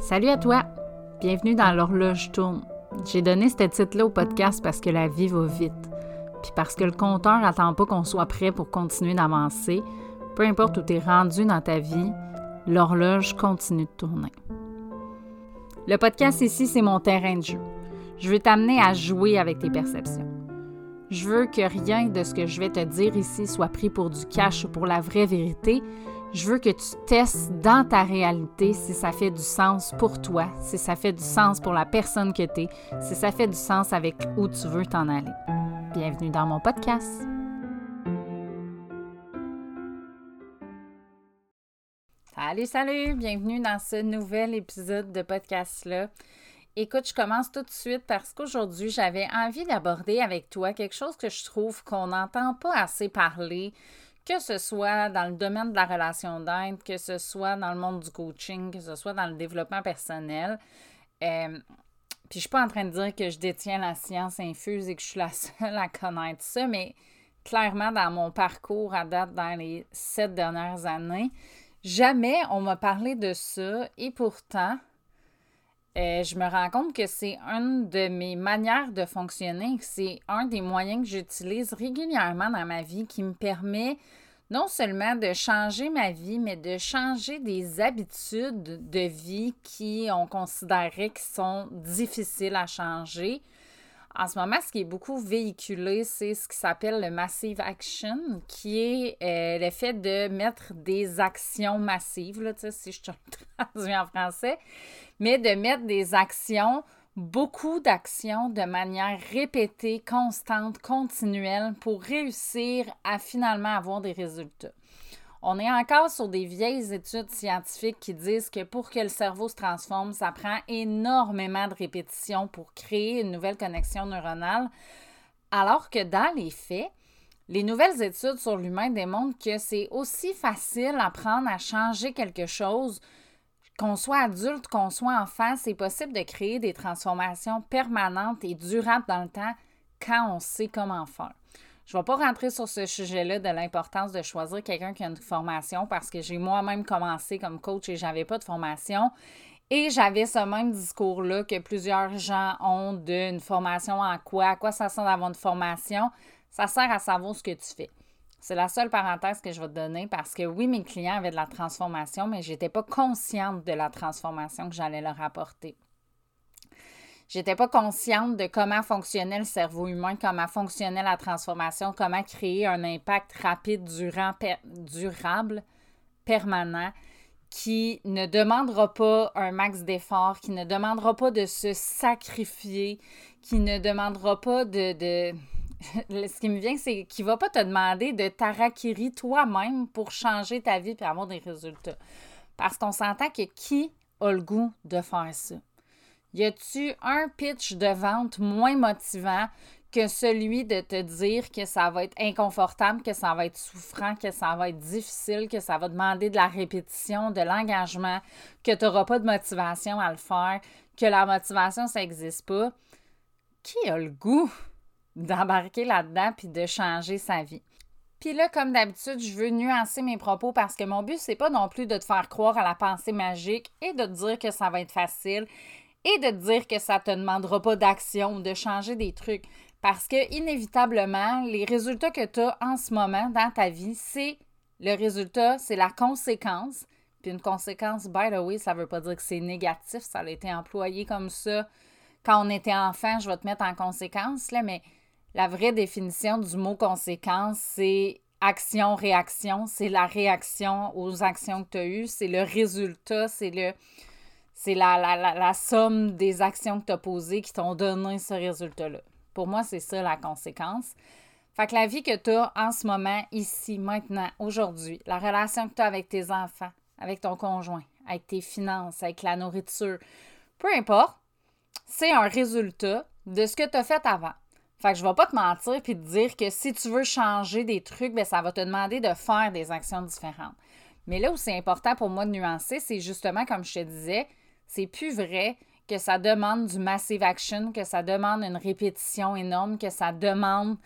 Salut à toi! Bienvenue dans l'horloge tourne. J'ai donné ce titre-là au podcast parce que la vie va vite. Puis parce que le compteur n'attend pas qu'on soit prêt pour continuer d'avancer. Peu importe où tu es rendu dans ta vie, l'horloge continue de tourner. Le podcast ici, c'est mon terrain de jeu. Je veux t'amener à jouer avec tes perceptions. Je veux que rien de ce que je vais te dire ici soit pris pour du cash ou pour la vraie vérité. Je veux que tu testes dans ta réalité si ça fait du sens pour toi, si ça fait du sens pour la personne que tu es, si ça fait du sens avec où tu veux t'en aller. Bienvenue dans mon podcast. Salut, salut! Bienvenue dans ce nouvel épisode de podcast-là. Écoute, je commence tout de suite parce qu'aujourd'hui, j'avais envie d'aborder avec toi quelque chose que je trouve qu'on n'entend pas assez parler, que ce soit dans le domaine de la relation d'aide, que ce soit dans le monde du coaching, que ce soit dans le développement personnel. Euh, puis je suis pas en train de dire que je détiens la science infuse et que je suis la seule à connaître ça, mais clairement, dans mon parcours à date dans les sept dernières années, jamais on m'a parlé de ça et pourtant, euh, je me rends compte que c'est une de mes manières de fonctionner, que c'est un des moyens que j'utilise régulièrement dans ma vie qui me permet non seulement de changer ma vie, mais de changer des habitudes de vie qui on considérait qui sont difficiles à changer. En ce moment, ce qui est beaucoup véhiculé, c'est ce qui s'appelle le massive action, qui est euh, le fait de mettre des actions massives, là, si je te traduis en français, mais de mettre des actions, beaucoup d'actions de manière répétée, constante, continuelle pour réussir à finalement avoir des résultats. On est encore sur des vieilles études scientifiques qui disent que pour que le cerveau se transforme, ça prend énormément de répétitions pour créer une nouvelle connexion neuronale, alors que dans les faits, les nouvelles études sur l'humain démontrent que c'est aussi facile d'apprendre à changer quelque chose qu'on soit adulte, qu'on soit enfant, c'est possible de créer des transformations permanentes et durables dans le temps quand on sait comment faire. Je ne vais pas rentrer sur ce sujet-là de l'importance de choisir quelqu'un qui a une formation parce que j'ai moi-même commencé comme coach et j'avais pas de formation. Et j'avais ce même discours-là que plusieurs gens ont d'une formation en quoi, à quoi ça sert d'avoir une formation? Ça sert à savoir ce que tu fais. C'est la seule parenthèse que je vais te donner parce que oui, mes clients avaient de la transformation, mais je n'étais pas consciente de la transformation que j'allais leur apporter. J'étais pas consciente de comment fonctionnait le cerveau humain, comment fonctionnait la transformation, comment créer un impact rapide, durant, durable, permanent, qui ne demandera pas un max d'effort, qui ne demandera pas de se sacrifier, qui ne demandera pas de ce qui me vient, c'est qu'il ne va pas te demander de t'arakiri toi-même pour changer ta vie et avoir des résultats. Parce qu'on s'entend que qui a le goût de faire ça? Y a-tu un pitch de vente moins motivant que celui de te dire que ça va être inconfortable, que ça va être souffrant, que ça va être difficile, que ça va demander de la répétition, de l'engagement, que tu n'auras pas de motivation à le faire, que la motivation, ça n'existe pas? Qui a le goût d'embarquer là-dedans puis de changer sa vie? Puis là, comme d'habitude, je veux nuancer mes propos parce que mon but, c'est pas non plus de te faire croire à la pensée magique et de te dire que ça va être facile et de te dire que ça te demandera pas d'action ou de changer des trucs. Parce que, inévitablement, les résultats que tu as en ce moment dans ta vie, c'est le résultat, c'est la conséquence. Puis une conséquence, by the way, ça veut pas dire que c'est négatif, ça a été employé comme ça quand on était enfant, je vais te mettre en conséquence, là, mais la vraie définition du mot conséquence, c'est action-réaction, c'est la réaction aux actions que tu as eues, c'est le résultat, c'est le c'est la, la, somme des actions que tu as posées qui t'ont donné ce résultat-là. Pour moi, c'est ça la conséquence. Fait que la vie que tu as en ce moment, ici, maintenant, aujourd'hui, la relation que tu as avec tes enfants, avec ton conjoint, avec tes finances, avec la nourriture, peu importe, c'est un résultat de ce que tu as fait avant. Fait que je vais pas te mentir puis te dire que si tu veux changer des trucs, ben ça va te demander de faire des actions différentes. Mais là où c'est important pour moi de nuancer, c'est justement comme je te disais, c'est plus vrai que ça demande du massive action, que ça demande une répétition énorme, que ça demande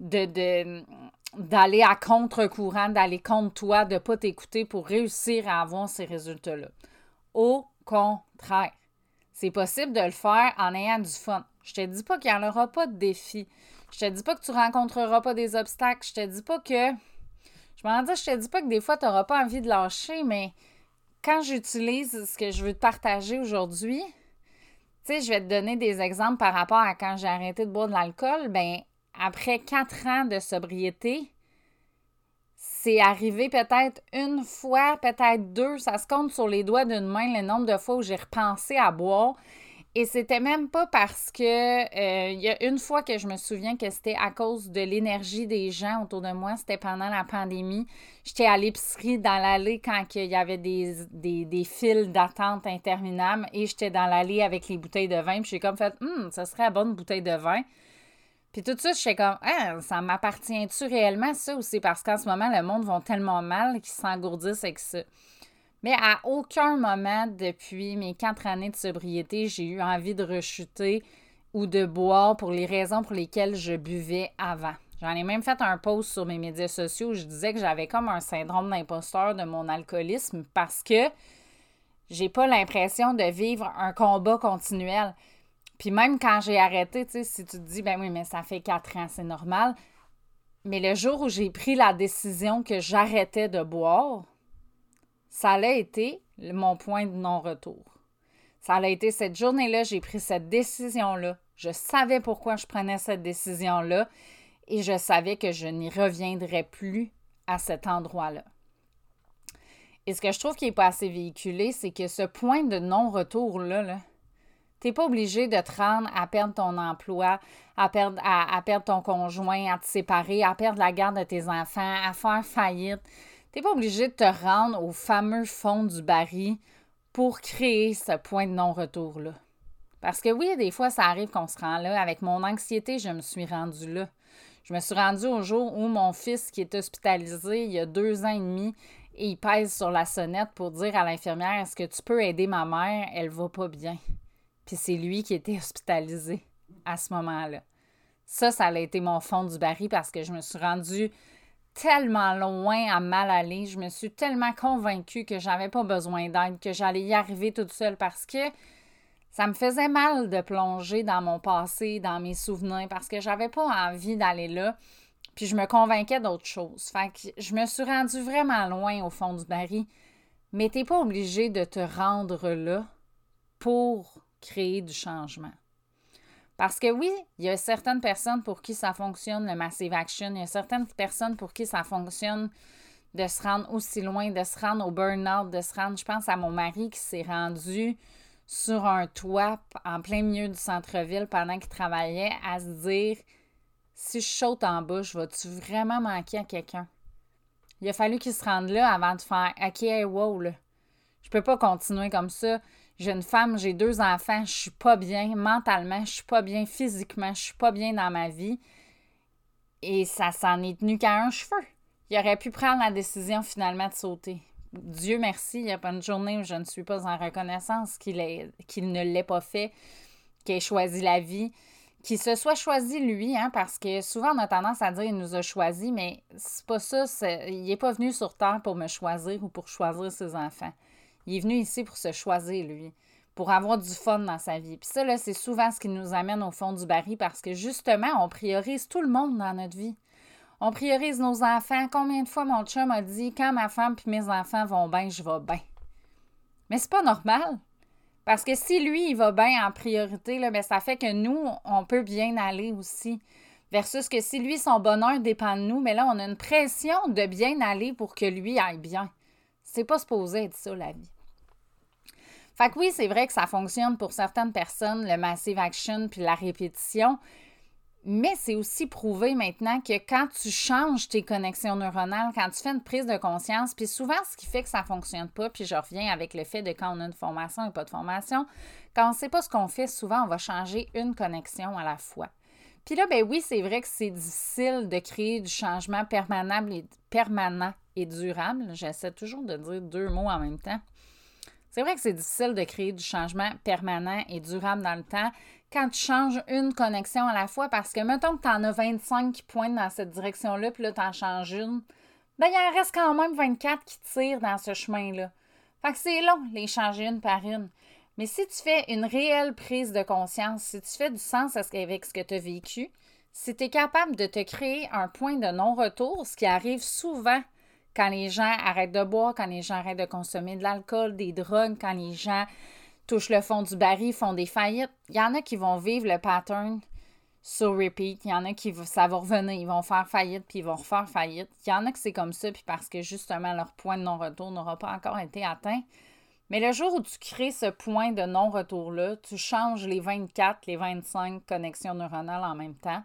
de, d'aller à contre-courant, d'aller contre toi, de ne pas t'écouter pour réussir à avoir ces résultats-là. Au contraire. C'est possible de le faire en ayant du fun. Je te dis pas qu'il n'y en aura pas de défis. Je te dis pas que tu rencontreras pas des obstacles. Je te dis pas que. Je m'en dis, je te dis pas que des fois, tu n'auras pas envie de lâcher, mais quand j'utilise ce que je veux te partager aujourd'hui, tu sais, je vais te donner des exemples par rapport à quand j'ai arrêté de boire de l'alcool. Ben, après quatre ans de sobriété, c'est arrivé peut-être une fois, peut-être deux. Ça se compte sur les doigts d'une main le nombre de fois où j'ai repensé à boire. Et c'était même pas parce que euh, il y a une fois que je me souviens que c'était à cause de l'énergie des gens autour de moi, c'était pendant la pandémie. J'étais à l'épicerie dans l'allée quand il y avait des, des, fils d'attente interminables et j'étais dans l'allée avec les bouteilles de vin. Puis j'ai comme fait, hum, ça serait la bonne bouteille de vin. Puis tout ça, je suis comme, ah, ça m'appartient-tu réellement ça ou c'est parce qu'en ce moment, le monde va tellement mal qu'ils s'engourdissent avec ça? Mais à aucun moment depuis mes quatre années de sobriété, j'ai eu envie de rechuter ou de boire pour les raisons pour lesquelles je buvais avant. J'en ai même fait un post sur mes médias sociaux où je disais que j'avais comme un syndrome d'imposteur de mon alcoolisme parce que j'ai pas l'impression de vivre un combat continuel. Puis même quand j'ai arrêté, tu sais, si tu te dis, ben oui, mais ça fait quatre ans, c'est normal. Mais le jour où j'ai pris la décision que j'arrêtais de boire, ça a été mon point de non-retour. Ça a été cette journée-là, j'ai pris cette décision-là. Je savais pourquoi je prenais cette décision-là et je savais que je n'y reviendrais plus à cet endroit-là. Et ce que je trouve qui n'est pas assez véhiculé, c'est que ce point de non-retour-là, là, tu n'es pas obligé de te rendre à perdre ton emploi, à perdre, à, perdre ton conjoint, à te séparer, à perdre la garde de tes enfants, à faire faillite. Tu n'es pas obligé de te rendre au fameux fond du baril pour créer ce point de non-retour-là. Parce que oui, des fois, ça arrive qu'on se rend là. Avec mon anxiété, je me suis rendue là. Je me suis rendue au jour où mon fils, qui est hospitalisé il y a deux ans et demi, et il pèse sur la sonnette pour dire à l'infirmière Est-ce que tu peux aider ma mère? Elle va pas bien. Puis c'est lui qui était hospitalisé à ce moment-là. Ça, ça a été mon fond du baril parce que je me suis rendue tellement loin à mal aller. Je me suis tellement convaincue que j'avais pas besoin d'aide, que j'allais y arriver toute seule parce que ça me faisait mal de plonger dans mon passé, dans mes souvenirs, parce que j'avais pas envie d'aller là. Puis je me convainquais d'autres choses. Fait que je me suis rendue vraiment loin au fond du baril. Mais t'es pas obligé de te rendre là pour créer du changement. Parce que oui, il y a certaines personnes pour qui ça fonctionne, le Massive Action. Il y a certaines personnes pour qui ça fonctionne de se rendre aussi loin, de se rendre au burn-out, de se rendre. Je pense à mon mari qui s'est rendu sur un toit en plein milieu du centre-ville pendant qu'il travaillait à se dire si je saute en bas, je vais-tu vraiment manquer à quelqu'un? Il a fallu qu'il se rende là avant de faire OK, wow, là. Je peux pas continuer comme ça j'ai une femme, j'ai deux enfants, je suis pas bien mentalement, je suis pas bien physiquement, je suis pas bien dans ma vie. Et ça s'en est tenu qu'à un cheveu. Il aurait pu prendre la décision finalement de sauter. Dieu merci, il n'y a pas une journée où je ne suis pas en reconnaissance qu'il ne l'ait pas fait, qu'il ait choisi la vie, qu'il se soit choisi lui, hein, parce que souvent on a tendance à dire qu'il nous a choisi, mais c'est pas ça, il n'est pas venu sur Terre pour me choisir ou pour choisir ses enfants. Il est venu ici pour se choisir, lui, pour avoir du fun dans sa vie. Puis ça, c'est souvent ce qui nous amène au fond du baril parce que justement, on priorise tout le monde dans notre vie. On priorise nos enfants. Combien de fois mon chum a dit quand ma femme puis mes enfants vont bien, je vais bien? Mais c'est pas normal. Parce que si lui, il va bien en priorité, là, bien, ça fait que nous, on peut bien aller aussi. Versus que si lui, son bonheur dépend de nous, mais là, on a une pression de bien aller pour que lui aille bien. C'est pas supposé être ça, la vie. Fait que oui, c'est vrai que ça fonctionne pour certaines personnes, le massive action puis la répétition, mais c'est aussi prouvé maintenant que quand tu changes tes connexions neuronales, quand tu fais une prise de conscience, puis souvent ce qui fait que ça ne fonctionne pas, puis je reviens avec le fait de quand on a une formation et pas de formation, quand on ne sait pas ce qu'on fait, souvent on va changer une connexion à la fois. Puis là, ben oui, c'est vrai que c'est difficile de créer du changement permanent et, permanent et durable. J'essaie toujours de dire deux mots en même temps. C'est vrai que c'est difficile de créer du changement permanent et durable dans le temps quand tu changes une connexion à la fois parce que mettons que tu en as 25 qui pointent dans cette direction-là, puis là, tu en changes une, ben il en reste quand même 24 qui tirent dans ce chemin-là. Fait que c'est long, les changer une par une. Mais si tu fais une réelle prise de conscience, si tu fais du sens avec ce que tu as vécu, si tu es capable de te créer un point de non-retour, ce qui arrive souvent quand les gens arrêtent de boire, quand les gens arrêtent de consommer de l'alcool, des drogues, quand les gens touchent le fond du baril, font des faillites, il y en a qui vont vivre le pattern sur repeat. Il y en a qui, ça va revenir, ils vont faire faillite, puis ils vont refaire faillite. Il y en a que c'est comme ça, puis parce que justement leur point de non-retour n'aura pas encore été atteint. Mais le jour où tu crées ce point de non-retour-là, tu changes les 24, les 25 connexions neuronales en même temps,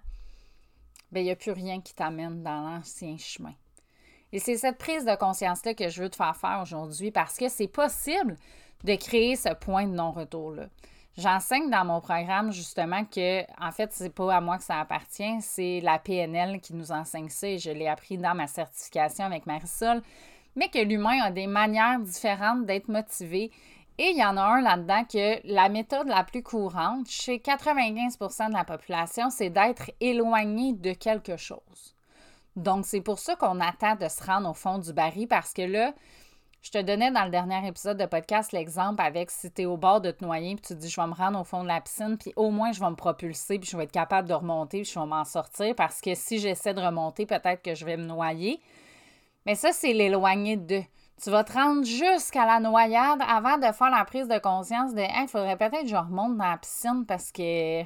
bien, il n'y a plus rien qui t'amène dans l'ancien chemin. Et c'est cette prise de conscience-là que je veux te faire faire aujourd'hui parce que c'est possible de créer ce point de non-retour-là. J'enseigne dans mon programme justement que, en fait, c'est pas à moi que ça appartient, c'est la PNL qui nous enseigne ça et je l'ai appris dans ma certification avec Marisol, mais que l'humain a des manières différentes d'être motivé. Et il y en a un là-dedans que la méthode la plus courante chez 95% de la population, c'est d'être éloigné de quelque chose. Donc, c'est pour ça qu'on attend de se rendre au fond du baril parce que là, je te donnais dans le dernier épisode de podcast l'exemple avec si tu es au bord de te noyer, puis tu dis je vais me rendre au fond de la piscine, puis au moins je vais me propulser, puis je vais être capable de remonter, puis je vais m'en sortir parce que si j'essaie de remonter, peut-être que je vais me noyer. Mais ça, c'est l'éloigner de. Tu vas te rendre jusqu'à la noyade avant de faire la prise de conscience de il faudrait peut-être que je remonte dans la piscine parce que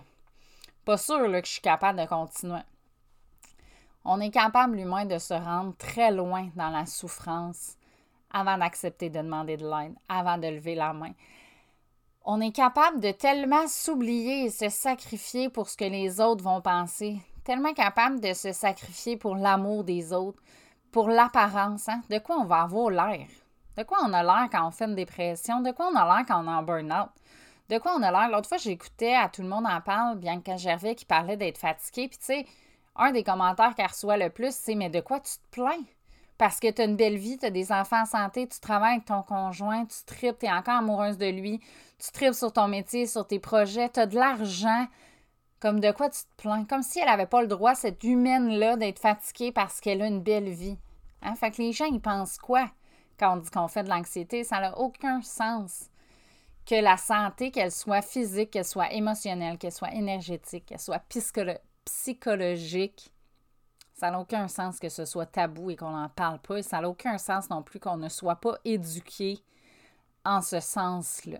pas sûr que je suis capable de continuer. On est capable, l'humain, de se rendre très loin dans la souffrance avant d'accepter de demander de l'aide, avant de lever la main. On est capable de tellement s'oublier et se sacrifier pour ce que les autres vont penser, tellement capable de se sacrifier pour l'amour des autres, pour l'apparence. Hein? De quoi on va avoir l'air? De quoi on a l'air quand on fait une dépression? De quoi on a l'air quand on est en burn-out? De quoi on a l'air? L'autre fois, j'écoutais à Tout le monde en parle, Bianca Gervais qui parlait d'être fatigué. Puis, tu sais, un des commentaires qu'elle reçoit le plus, c'est Mais de quoi tu te plains? parce que tu as une belle vie, tu as des enfants en santé, tu travailles avec ton conjoint, tu tripes, tu es encore amoureuse de lui, tu tripes sur ton métier, sur tes projets, tu as de l'argent. Comme de quoi tu te plains? Comme si elle n'avait pas le droit, cette humaine-là, d'être fatiguée parce qu'elle a une belle vie. Hein? Fait que les gens, ils pensent quoi quand on dit qu'on fait de l'anxiété? Ça n'a aucun sens que la santé, qu'elle soit physique, qu'elle soit émotionnelle, qu'elle soit énergétique, qu'elle soit psychologique, ça n'a aucun sens que ce soit tabou et qu'on n'en parle pas. Et ça n'a aucun sens non plus qu'on ne soit pas éduqué en ce sens-là.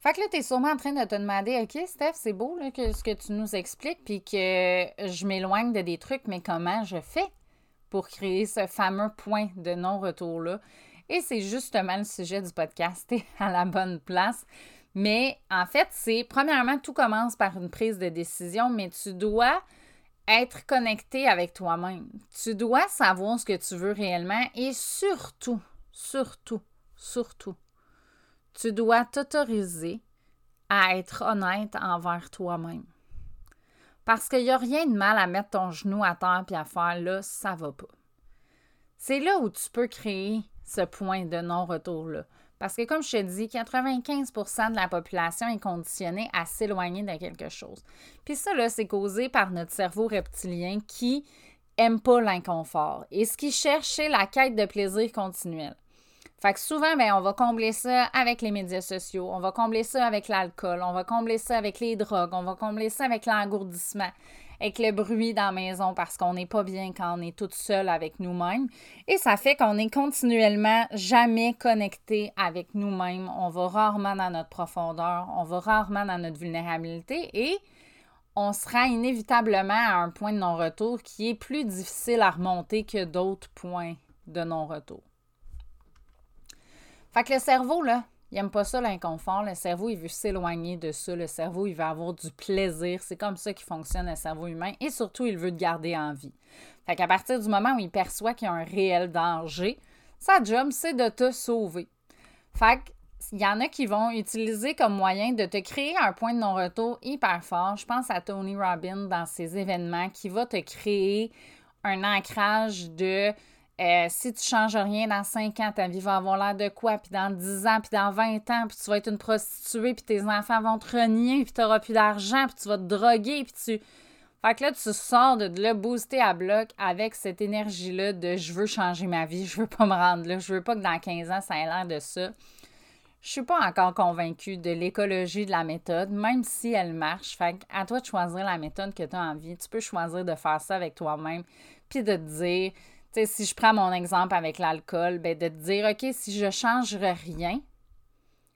Fait que là, tu es sûrement en train de te demander, OK, Steph, c'est beau que, ce que tu nous expliques, puis que je m'éloigne de des trucs, mais comment je fais pour créer ce fameux point de non-retour-là? Et c'est justement le sujet du podcast, t'es à la bonne place. Mais en fait, c'est, premièrement, tout commence par une prise de décision, mais tu dois être connecté avec toi-même. Tu dois savoir ce que tu veux réellement et surtout, surtout, surtout, tu dois t'autoriser à être honnête envers toi-même. Parce qu'il n'y a rien de mal à mettre ton genou à terre et à faire là, ça va pas. C'est là où tu peux créer ce point de non-retour-là. Parce que, comme je te dis, 95% de la population est conditionnée à s'éloigner de quelque chose. Puis ça, là, c'est causé par notre cerveau reptilien qui aime pas l'inconfort et ce qui cherche, c'est la quête de plaisir continuel. Fait que souvent, ben, on va combler ça avec les médias sociaux, on va combler ça avec l'alcool, on va combler ça avec les drogues, on va combler ça avec l'engourdissement avec le bruit dans la maison parce qu'on n'est pas bien quand on est toute seule avec nous-mêmes. Et ça fait qu'on est continuellement jamais connecté avec nous-mêmes. On va rarement dans notre profondeur, on va rarement dans notre vulnérabilité et on sera inévitablement à un point de non-retour qui est plus difficile à remonter que d'autres points de non-retour. Fait que le cerveau, là, il n'aime pas ça, l'inconfort. Le cerveau, il veut s'éloigner de ça. Le cerveau, il veut avoir du plaisir. C'est comme ça qu'il fonctionne le cerveau humain. Et surtout, il veut te garder en vie. Fait qu'à partir du moment où il perçoit qu'il y a un réel danger, sa job, c'est de te sauver. Fait qu'il y en a qui vont utiliser comme moyen de te créer un point de non-retour hyper fort. Je pense à Tony Robbins dans ses événements qui va te créer un ancrage de euh, si tu changes rien dans 5 ans, ta vie va avoir l'air de quoi? Puis dans 10 ans, puis dans 20 ans, puis tu vas être une prostituée, puis tes enfants vont te renier, puis tu n'auras plus d'argent, puis tu vas te droguer, puis tu... Fait que là, tu sors de le booster à bloc avec cette énergie-là de je veux changer ma vie, je veux pas me rendre là, je veux pas que dans 15 ans, ça ait l'air de ça. Je suis pas encore convaincue de l'écologie de la méthode, même si elle marche. Fait à toi de choisir la méthode que tu as envie. Tu peux choisir de faire ça avec toi-même, puis de te dire, si je prends mon exemple avec l'alcool, ben de te dire, OK, si je changerais rien,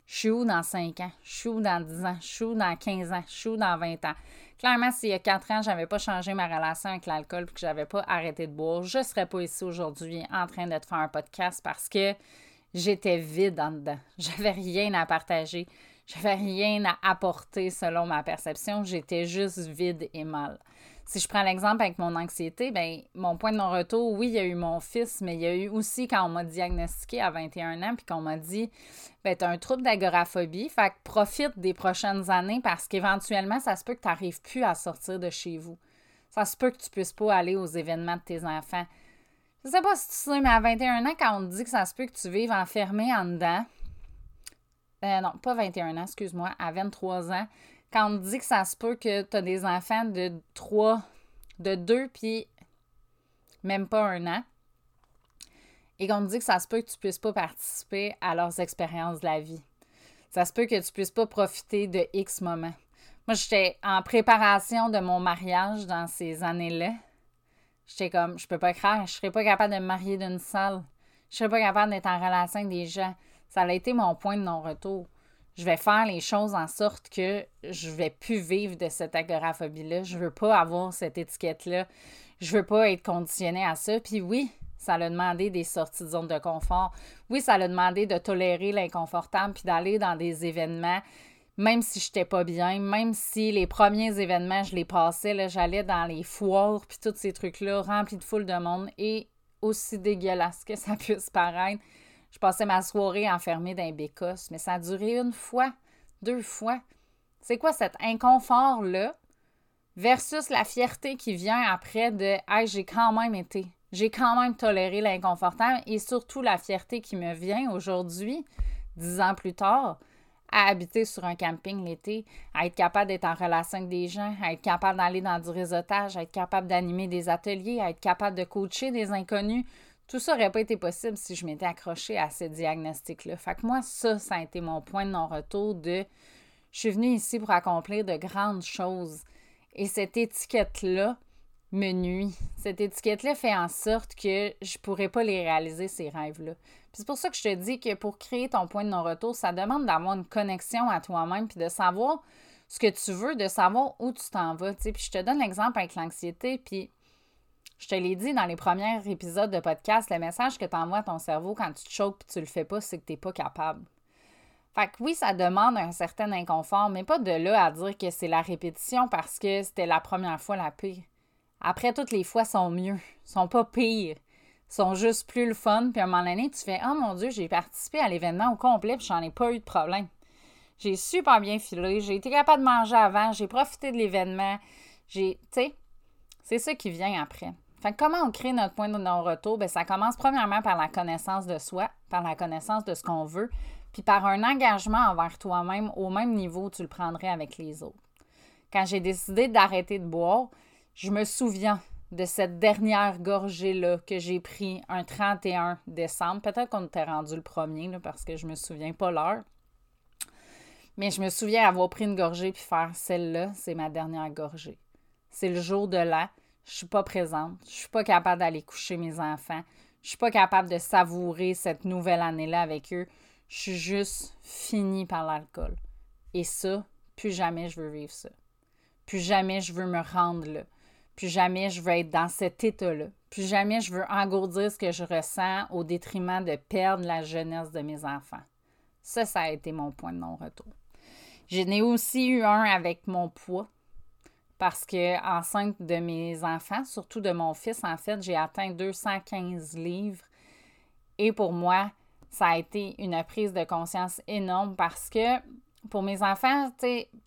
je suis où dans 5 ans? Je suis où dans 10 ans? Je suis où dans 15 ans? Je suis où dans 20 ans? Clairement, s'il y a 4 ans, je n'avais pas changé ma relation avec l'alcool et que je n'avais pas arrêté de boire, je ne serais pas ici aujourd'hui en train de te faire un podcast parce que j'étais vide en dedans. J'avais rien à partager. J'avais rien à apporter selon ma perception. J'étais juste vide et mal. Si je prends l'exemple avec mon anxiété, ben mon point de non-retour, oui, il y a eu mon fils, mais il y a eu aussi quand on m'a diagnostiqué à 21 ans, puis qu'on m'a dit ben, tu as un trouble d'agoraphobie, fait que profite des prochaines années parce qu'éventuellement, ça se peut que tu n'arrives plus à sortir de chez vous. Ça se peut que tu puisses pas aller aux événements de tes enfants. Je sais pas si tu sais, mais à 21 ans, quand on te dit que ça se peut que tu vives enfermé en dedans, euh, non, pas 21 ans, excuse-moi, à 23 ans, quand on dit que ça se peut que tu as des enfants de 3, de 2, puis même pas un an, et qu'on te dit que ça se peut que tu puisses pas participer à leurs expériences de la vie. Ça se peut que tu puisses pas profiter de X moments. Moi, j'étais en préparation de mon mariage dans ces années-là. J'étais comme, je peux pas croire, je serais pas capable de me marier d'une salle. Je serais pas capable d'être en relation avec des gens. Ça a été mon point de non-retour. Je vais faire les choses en sorte que je vais plus vivre de cette agoraphobie-là. Je veux pas avoir cette étiquette-là. Je veux pas être conditionnée à ça. Puis oui, ça a demandé des sorties de zone de confort. Oui, ça a demandé de tolérer l'inconfortable puis d'aller dans des événements même si je n'étais pas bien, même si les premiers événements, je les passais, j'allais dans les foires, puis tous ces trucs-là, remplis de foule de monde, et aussi dégueulasse que ça puisse paraître, je passais ma soirée enfermée dans un bécosse, mais ça a duré une fois, deux fois. C'est quoi cet inconfort-là versus la fierté qui vient après de Hey, j'ai quand même été, j'ai quand même toléré l'inconfortable et surtout la fierté qui me vient aujourd'hui, dix ans plus tard, à habiter sur un camping l'été, à être capable d'être en relation avec des gens, à être capable d'aller dans du réseautage, à être capable d'animer des ateliers, à être capable de coacher des inconnus. Tout ça n'aurait pas été possible si je m'étais accrochée à ce diagnostic-là. Fait que moi, ça, ça a été mon point de non-retour de je suis venue ici pour accomplir de grandes choses. Et cette étiquette-là, me nuit. Cette étiquette-là fait en sorte que je ne pourrais pas les réaliser, ces rêves-là. C'est pour ça que je te dis que pour créer ton point de non-retour, ça demande d'avoir une connexion à toi-même, puis de savoir ce que tu veux, de savoir où tu t'en vas. Puis je te donne l'exemple avec l'anxiété, puis je te l'ai dit dans les premiers épisodes de podcast, le message que tu envoies à ton cerveau quand tu te choques et tu le fais pas, c'est que tu n'es pas capable. Fait que oui, ça demande un certain inconfort, mais pas de là à dire que c'est la répétition parce que c'était la première fois la pire. Après, toutes les fois sont mieux, sont pas pires, sont juste plus le fun. Puis à un moment donné, tu fais Oh mon Dieu, j'ai participé à l'événement au complet, puis j'en ai pas eu de problème. J'ai super bien filé, j'ai été capable de manger avant, j'ai profité de l'événement. J'ai, tu sais, c'est ça qui vient après. Comment on crée notre point de non-retour? Bien, ça commence premièrement par la connaissance de soi, par la connaissance de ce qu'on veut, puis par un engagement envers toi-même au même niveau où tu le prendrais avec les autres. Quand j'ai décidé d'arrêter de boire, je me souviens de cette dernière gorgée-là que j'ai pris un 31 décembre. Peut-être qu'on était rendu le premier, parce que je me souviens pas l'heure. Mais je me souviens avoir pris une gorgée puis faire celle-là, c'est ma dernière gorgée. C'est le jour de là. Je suis pas présente. Je suis pas capable d'aller coucher mes enfants. Je suis pas capable de savourer cette nouvelle année-là avec eux. Je suis juste finie par l'alcool. Et ça, plus jamais je veux vivre ça. Plus jamais je veux me rendre là. Plus jamais je veux être dans cet état-là. Plus jamais je veux engourdir ce que je ressens au détriment de perdre la jeunesse de mes enfants. Ça, ça a été mon point de non-retour. J'en ai aussi eu un avec mon poids parce que enceinte de mes enfants, surtout de mon fils, en fait, j'ai atteint 215 livres. Et pour moi, ça a été une prise de conscience énorme parce que pour mes enfants,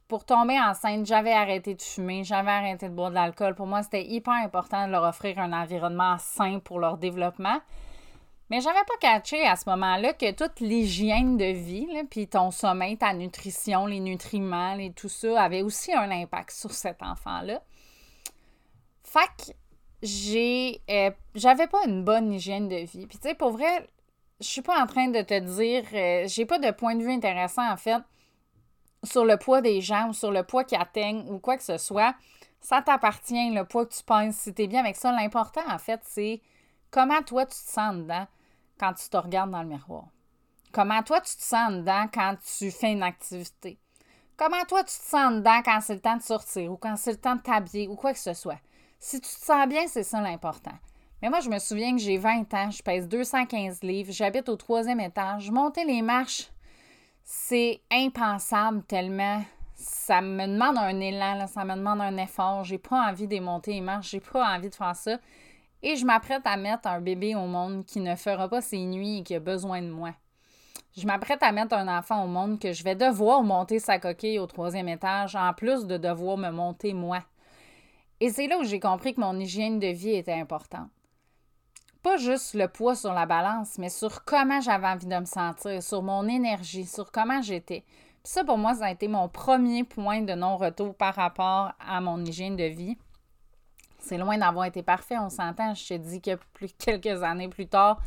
pour tomber enceinte, j'avais arrêté de fumer, j'avais arrêté de boire de l'alcool. Pour moi, c'était hyper important de leur offrir un environnement sain pour leur développement. Mais j'avais pas catché à ce moment-là que toute l'hygiène de vie, puis ton sommeil, ta nutrition, les nutriments et tout ça avait aussi un impact sur cet enfant-là. Fait que j'ai euh, j'avais pas une bonne hygiène de vie. Puis tu sais, pour vrai, je suis pas en train de te dire euh, j'ai pas de point de vue intéressant en fait sur le poids des gens ou sur le poids qu'ils atteignent ou quoi que ce soit. Ça t'appartient, le poids que tu penses, si tu es bien avec ça. L'important, en fait, c'est comment toi tu te sens dedans quand tu te regardes dans le miroir. Comment toi tu te sens dedans quand tu fais une activité? Comment toi tu te sens dedans quand c'est le temps de sortir ou quand c'est le temps de t'habiller ou quoi que ce soit? Si tu te sens bien, c'est ça l'important. Mais moi, je me souviens que j'ai 20 ans, je pèse 215 livres, j'habite au troisième étage. Monter les marches, c'est impensable tellement ça me demande un élan, ça me demande un effort. J'ai pas envie de monter les marches, j'ai pas envie de faire ça. Et je m'apprête à mettre un bébé au monde qui ne fera pas ses nuits et qui a besoin de moi. Je m'apprête à mettre un enfant au monde que je vais devoir monter sa coquille au troisième étage, en plus de devoir me monter moi. Et c'est là où j'ai compris que mon hygiène de vie était importante. Pas juste le poids sur la balance, mais sur comment j'avais envie de me sentir, sur mon énergie, sur comment j'étais. Puis ça, pour moi, ça a été mon premier point de non-retour par rapport à mon hygiène de vie. C'est loin d'avoir été parfait, on s'entend. Je te dis que plus quelques années plus tard,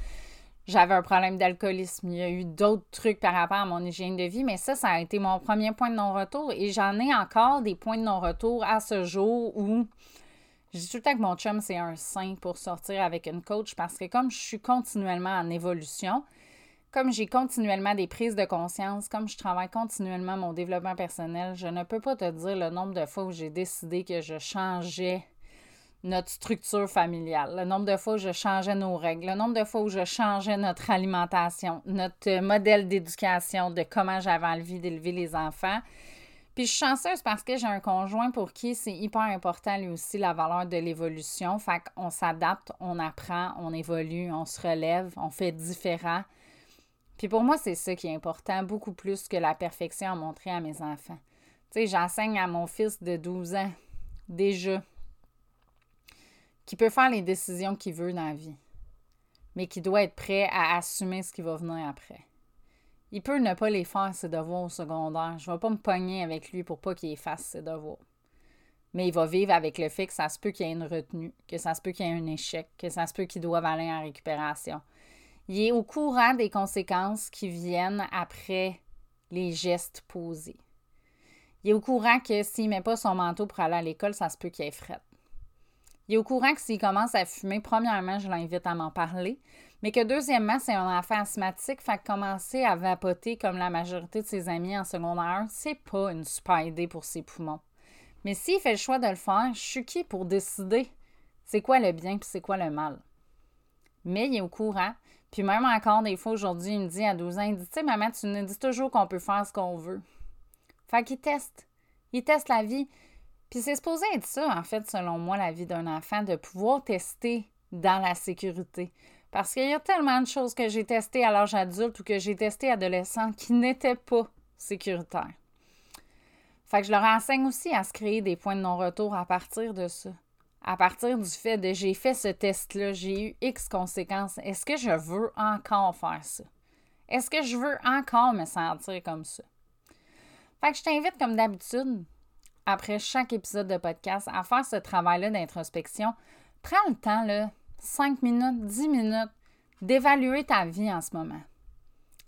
j'avais un problème d'alcoolisme. Il y a eu d'autres trucs par rapport à mon hygiène de vie, mais ça, ça a été mon premier point de non-retour. Et j'en ai encore des points de non-retour à ce jour où je dis tout le temps que mon chum, c'est un saint pour sortir avec une coach parce que comme je suis continuellement en évolution, comme j'ai continuellement des prises de conscience, comme je travaille continuellement mon développement personnel, je ne peux pas te dire le nombre de fois où j'ai décidé que je changeais notre structure familiale, le nombre de fois où je changeais nos règles, le nombre de fois où je changeais notre alimentation, notre modèle d'éducation, de comment j'avais envie d'élever les enfants. Puis je suis chanceuse parce que j'ai un conjoint pour qui c'est hyper important lui aussi la valeur de l'évolution. Fait qu'on s'adapte, on apprend, on évolue, on se relève, on fait différent. Puis pour moi, c'est ça qui est important, beaucoup plus que la perfection à montrer à mes enfants. Tu sais, j'enseigne à mon fils de 12 ans déjà qui peut faire les décisions qu'il veut dans la vie, mais qui doit être prêt à assumer ce qui va venir après. Il peut ne pas les faire, ses devoirs au secondaire. Je ne vais pas me pogner avec lui pour pas qu'il fasse ses devoirs. Mais il va vivre avec le fait que ça se peut qu'il y ait une retenue, que ça se peut qu'il y ait un échec, que ça se peut qu'il doive aller en récupération. Il est au courant des conséquences qui viennent après les gestes posés. Il est au courant que s'il ne met pas son manteau pour aller à l'école, ça se peut qu'il ait fret. Il est au courant que s'il commence à fumer, premièrement, je l'invite à m'en parler, mais que deuxièmement, c'est un enfant asthmatique, fait que commencer à vapoter comme la majorité de ses amis en secondaire, c'est pas une super idée pour ses poumons. Mais s'il fait le choix de le faire, je suis qui pour décider c'est quoi le bien et c'est quoi le mal? Mais il est au courant. Puis même encore, des fois, aujourd'hui, il me dit à 12 ans, il dit, tu sais, maman, tu nous dis toujours qu'on peut faire ce qu'on veut. Fait qu'il teste. Il teste la vie. Puis c'est supposé être ça, en fait, selon moi, la vie d'un enfant, de pouvoir tester dans la sécurité. Parce qu'il y a tellement de choses que j'ai testées à l'âge adulte ou que j'ai testées adolescent qui n'étaient pas sécuritaires. Fait que je leur enseigne aussi à se créer des points de non-retour à partir de ça. À partir du fait de j'ai fait ce test-là, j'ai eu X conséquences. Est-ce que je veux encore faire ça? Est-ce que je veux encore me sentir comme ça? Fait que je t'invite, comme d'habitude, après chaque épisode de podcast à faire ce travail-là d'introspection. Prends le temps, là, 5 minutes, 10 minutes, d'évaluer ta vie en ce moment.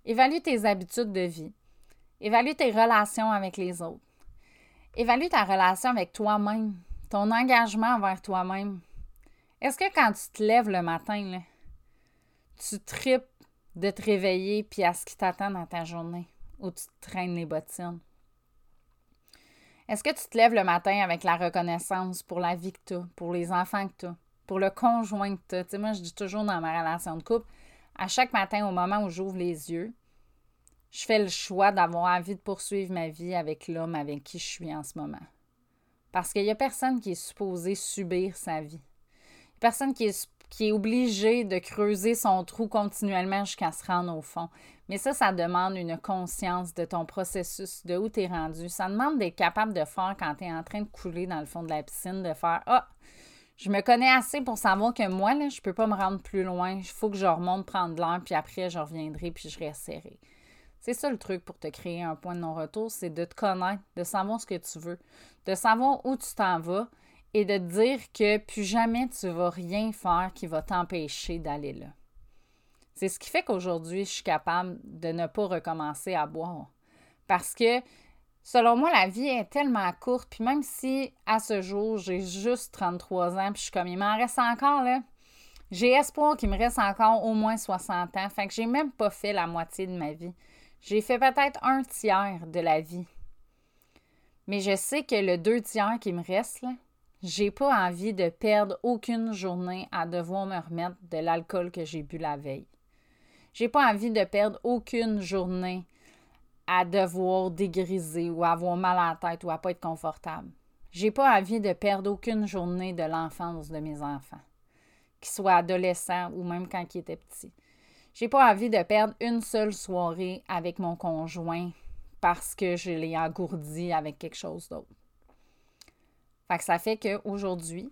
Évalue tes habitudes de vie. Évalue tes relations avec les autres. Évalue ta relation avec toi-même, ton engagement envers toi-même. Est-ce que quand tu te lèves le matin, tu tripes de te réveiller puis à ce qui t'attend dans ta journée ou tu te traînes les bottines? Est-ce que tu te lèves le matin avec la reconnaissance pour la vie que tu as, pour les enfants que tu as, pour le conjoint que tu as? Tu sais, moi, je dis toujours dans ma relation de couple, à chaque matin, au moment où j'ouvre les yeux, je fais le choix d'avoir envie de poursuivre ma vie avec l'homme avec qui je suis en ce moment. Parce qu'il n'y a personne qui est supposé subir sa vie. Personne qui est, qui est obligé de creuser son trou continuellement jusqu'à se rendre au fond. Mais ça, ça demande une conscience de ton processus, de où tu es rendu. Ça demande d'être capable de faire quand tu es en train de couler dans le fond de la piscine, de faire Ah, je me connais assez pour savoir que moi, là, je ne peux pas me rendre plus loin. Il faut que je remonte prendre l'air, puis après, je reviendrai, puis je réessayerai. C'est ça le truc pour te créer un point de non-retour, c'est de te connaître, de savoir ce que tu veux, de savoir où tu t'en vas et de te dire que plus jamais tu vas rien faire qui va t'empêcher d'aller là. C'est ce qui fait qu'aujourd'hui, je suis capable de ne pas recommencer à boire. Parce que, selon moi, la vie est tellement courte, puis même si à ce jour, j'ai juste 33 ans, puis je suis comme, il m'en reste encore, là. J'ai espoir qu'il me reste encore au moins 60 ans. Fait que j'ai même pas fait la moitié de ma vie. J'ai fait peut-être un tiers de la vie. Mais je sais que le deux tiers qui me reste, là, j'ai pas envie de perdre aucune journée à devoir me remettre de l'alcool que j'ai bu la veille. J'ai pas envie de perdre aucune journée à devoir dégriser ou avoir mal à la tête ou à pas être confortable. J'ai pas envie de perdre aucune journée de l'enfance de mes enfants, qu'ils soient adolescents ou même quand ils étaient petits. J'ai pas envie de perdre une seule soirée avec mon conjoint parce que je l'ai engourdi avec quelque chose d'autre. Fait que ça fait qu'aujourd'hui,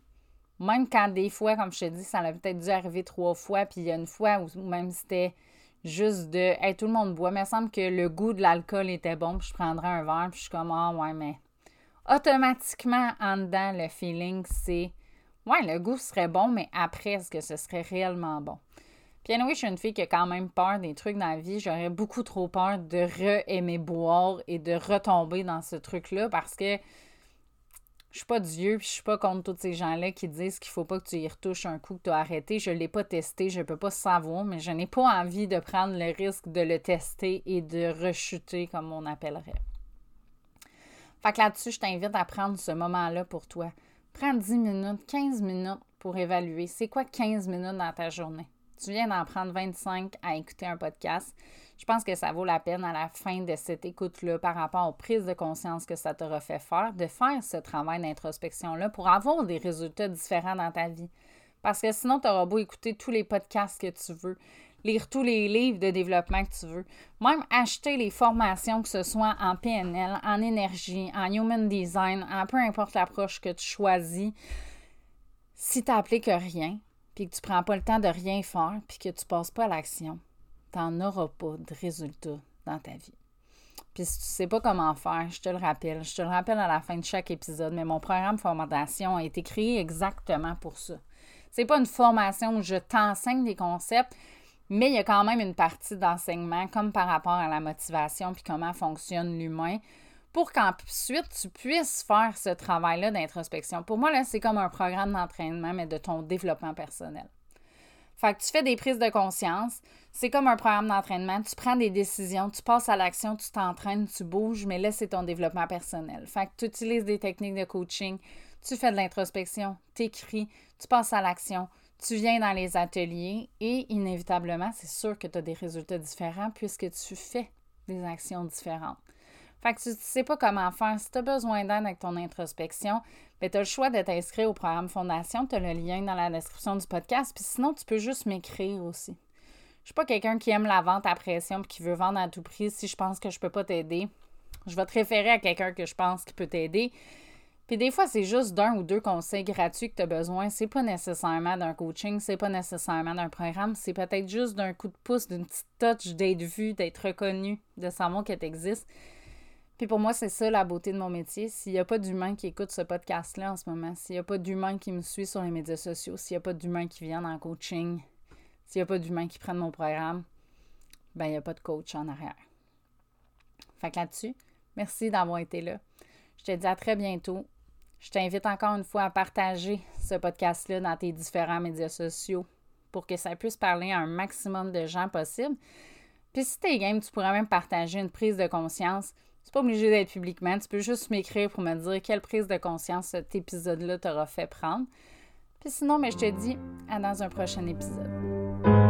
même quand des fois, comme je te dis, ça a peut-être dû arriver trois fois, puis il y a une fois où même c'était juste de Hey, tout le monde boit, mais il me semble que le goût de l'alcool était bon, puis je prendrais un verre, puis je suis comme Ah ouais, mais automatiquement en dedans, le feeling, c'est Ouais, le goût serait bon, mais après, est-ce que ce serait réellement bon? Puis anyway, je suis une fille qui a quand même peur des trucs dans la vie. J'aurais beaucoup trop peur de re-aimer boire et de retomber dans ce truc-là parce que je suis pas Dieu, puis je suis pas contre tous ces gens-là qui disent qu'il faut pas que tu y retouches un coup que tu as arrêté. Je l'ai pas testé, je peux pas savoir, mais je n'ai pas envie de prendre le risque de le tester et de rechuter, comme on appellerait. Fait que là-dessus, je t'invite à prendre ce moment-là pour toi. Prends 10 minutes, 15 minutes pour évaluer. C'est quoi 15 minutes dans ta journée? Tu viens d'en prendre 25 à écouter un podcast je pense que ça vaut la peine à la fin de cette écoute-là par rapport aux prises de conscience que ça t'aura fait faire, de faire ce travail d'introspection-là pour avoir des résultats différents dans ta vie. Parce que sinon, tu auras beau écouter tous les podcasts que tu veux, lire tous les livres de développement que tu veux, même acheter les formations, que ce soit en PNL, en énergie, en human design, en peu importe l'approche que tu choisis, si tu n'appliques rien, puis que tu ne prends pas le temps de rien faire, puis que tu ne passes pas à l'action, tu n'en auras pas de résultats dans ta vie. Puis si tu sais pas comment faire, je te le rappelle. Je te le rappelle à la fin de chaque épisode, mais mon programme formation a été créé exactement pour ça. C'est pas une formation où je t'enseigne des concepts, mais il y a quand même une partie d'enseignement, comme par rapport à la motivation puis comment fonctionne l'humain, pour qu'ensuite tu puisses faire ce travail-là d'introspection. Pour moi, là, c'est comme un programme d'entraînement, mais de ton développement personnel. Fait que tu fais des prises de conscience. C'est comme un programme d'entraînement. Tu prends des décisions, tu passes à l'action, tu t'entraînes, tu bouges, mais là, c'est ton développement personnel. Fait que tu utilises des techniques de coaching, tu fais de l'introspection, tu écris, tu passes à l'action, tu viens dans les ateliers et inévitablement, c'est sûr que tu as des résultats différents puisque tu fais des actions différentes. Fait que tu ne sais pas comment faire. Si tu as besoin d'aide avec ton introspection, ben, tu as le choix de t'inscrire au programme Fondation. Tu as le lien dans la description du podcast. Puis sinon, tu peux juste m'écrire aussi. Je suis pas quelqu'un qui aime la vente à pression et qui veut vendre à tout prix. Si je pense que je peux pas t'aider, je vais te référer à quelqu'un que je pense qui peut t'aider. Puis des fois, c'est juste d'un ou deux conseils gratuits que tu as besoin. C'est pas nécessairement d'un coaching, c'est pas nécessairement d'un programme, c'est peut-être juste d'un coup de pouce, d'une petite touch d'être vu, d'être reconnu, de savoir que tu existes. Puis pour moi, c'est ça la beauté de mon métier. S'il n'y a pas d'humain qui écoute ce podcast-là en ce moment, s'il n'y a pas d'humain qui me suit sur les médias sociaux, s'il n'y a pas d'humain qui vient en coaching, s'il n'y a pas d'humain qui prenne mon programme, ben il n'y a pas de coach en arrière. Fait que là-dessus, merci d'avoir été là. Je te dis à très bientôt. Je t'invite encore une fois à partager ce podcast-là dans tes différents médias sociaux pour que ça puisse parler à un maximum de gens possible. Puis si t'es game, tu pourrais même partager une prise de conscience c'est pas obligé d'être publiquement. Tu peux juste m'écrire pour me dire quelle prise de conscience cet épisode-là t'aura fait prendre. Puis sinon, mais je te dis à dans un prochain épisode.